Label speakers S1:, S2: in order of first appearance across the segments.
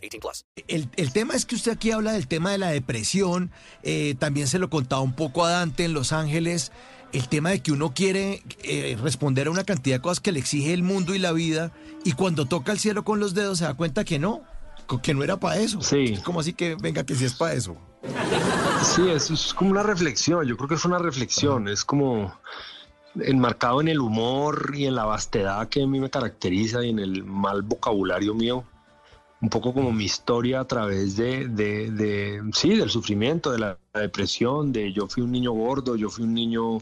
S1: 18 plus.
S2: El, el tema es que usted aquí habla del tema de la depresión. eh, también se lo contaba un poco a Dante en Los Ángeles. El tema de que uno quiere eh, responder a una cantidad de cosas que le exige el mundo y la vida. Y cuando toca el cielo con los dedos se da cuenta que no. Que no era para eso.
S3: Sí.
S2: ¿Cómo así que venga que sí es para eso?
S3: Sí, eso es como una reflexión. Yo creo que es una reflexión. Es como enmarcado en el humor y en la vastedad que a mí me caracteriza y en el mal vocabulario mío. Un poco como mi historia a través de, de, de sí, del sufrimiento, de la depresión, de yo fui un niño gordo, yo fui un niño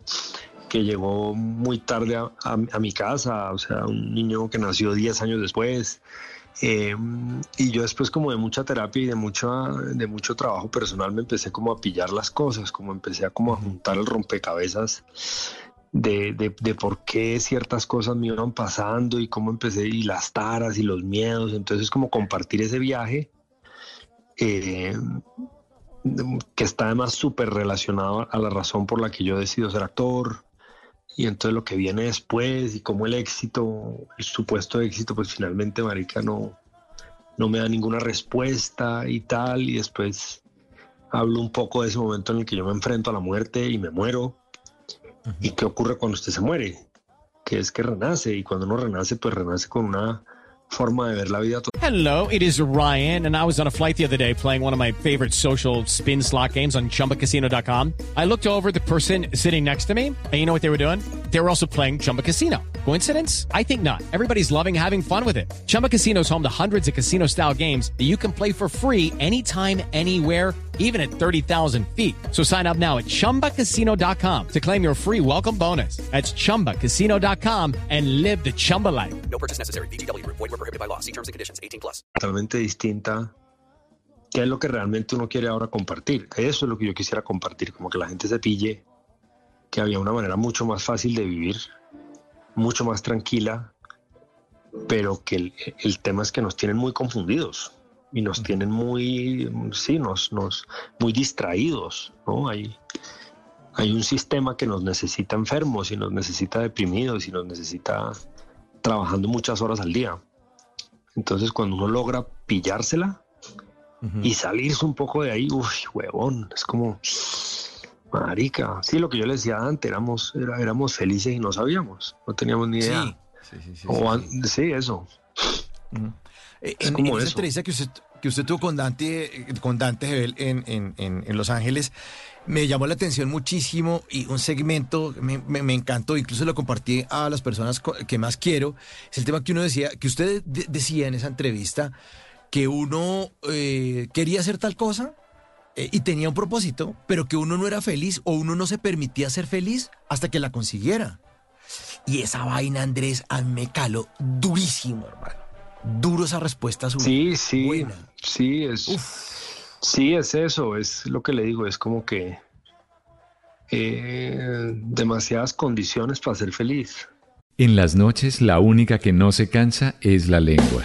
S3: que llegó muy tarde a, a- a mi casa, o sea, un niño que nació 10 años después. Eh, y yo después como de mucha terapia y de, mucha, de mucho trabajo personal me empecé como a pillar las cosas, como empecé a como a juntar el rompecabezas de, de, de por qué ciertas cosas me iban pasando y cómo empecé y las taras y los miedos. Entonces como compartir ese viaje eh, que está además súper relacionado a la razón por la que yo decido ser actor. Y entonces lo que viene después y cómo el éxito, el supuesto éxito, pues finalmente, marica, no, no me da ninguna respuesta y tal, y después hablo un poco de ese momento en el que yo me enfrento a la muerte y me muero, y qué ocurre cuando usted se muere, que es que renace, y cuando uno renace, pues renace con una forma de ver la vida
S4: Hello, it is Ryan, and I was on a flight the other day playing one of my favorite social spin slot games on chumbacasino.com. I looked over at the person sitting next to me, and you know what they were doing? They were also playing Chumba Casino. Coincidence? I think not. Everybody's loving having fun with it. Chumba Casino is home to hundreds of casino style games that you can play for free anytime, anywhere even at 30,000 feet. So sign up now at ChumbaCasino.com to claim your free welcome bonus. That's ChumbaCasino.com and live the Chumba life.
S1: No purchase necessary. BGW. Void were prohibited by law. See terms and conditions. 18 plus.
S3: totalmente distinta. ¿Qué es lo que realmente uno quiere ahora compartir? Eso es lo que yo quisiera compartir, como que la gente se pille que había una manera mucho más fácil de vivir, mucho más tranquila, pero que el, el tema es que nos tienen muy confundidos y nos tienen muy, sí, nos, nos, muy distraídos, ¿no? Hay, hay un sistema que nos necesita enfermos y nos necesita deprimidos y nos necesita trabajando muchas horas al día. Entonces, cuando uno logra pillársela y salirse un poco de ahí, uy, huevón, es como, marica. Sí, lo que yo le decía antes, éramos, era- éramos felices y no sabíamos, no teníamos ni idea.
S2: Sí, sí, sí.
S3: O an- sí, eso.
S2: Eh,
S3: Es
S2: en,
S3: como
S2: en esa
S3: eso.
S2: entrevista que usted, que usted tuvo con Dante, eh, con Dante Gebel en, en- en- Los Ángeles, me llamó la atención muchísimo y un segmento me, me- me encantó, incluso lo compartí a las personas que más quiero. Es el tema que uno decía, que usted de- decía en esa entrevista que uno eh, quería hacer tal cosa eh, y tenía un propósito, pero que uno no era feliz o uno no se permitía ser feliz hasta que la consiguiera. Y esa vaina, Andrés, a mí me caló durísimo, hermano. Duro esa respuesta suya.
S3: Sí, sí,
S2: Buena.
S3: sí, es, sí, es eso, es lo que le digo, es como que eh, demasiadas condiciones para ser feliz.
S5: En las noches la única que no se cansa es la lengua.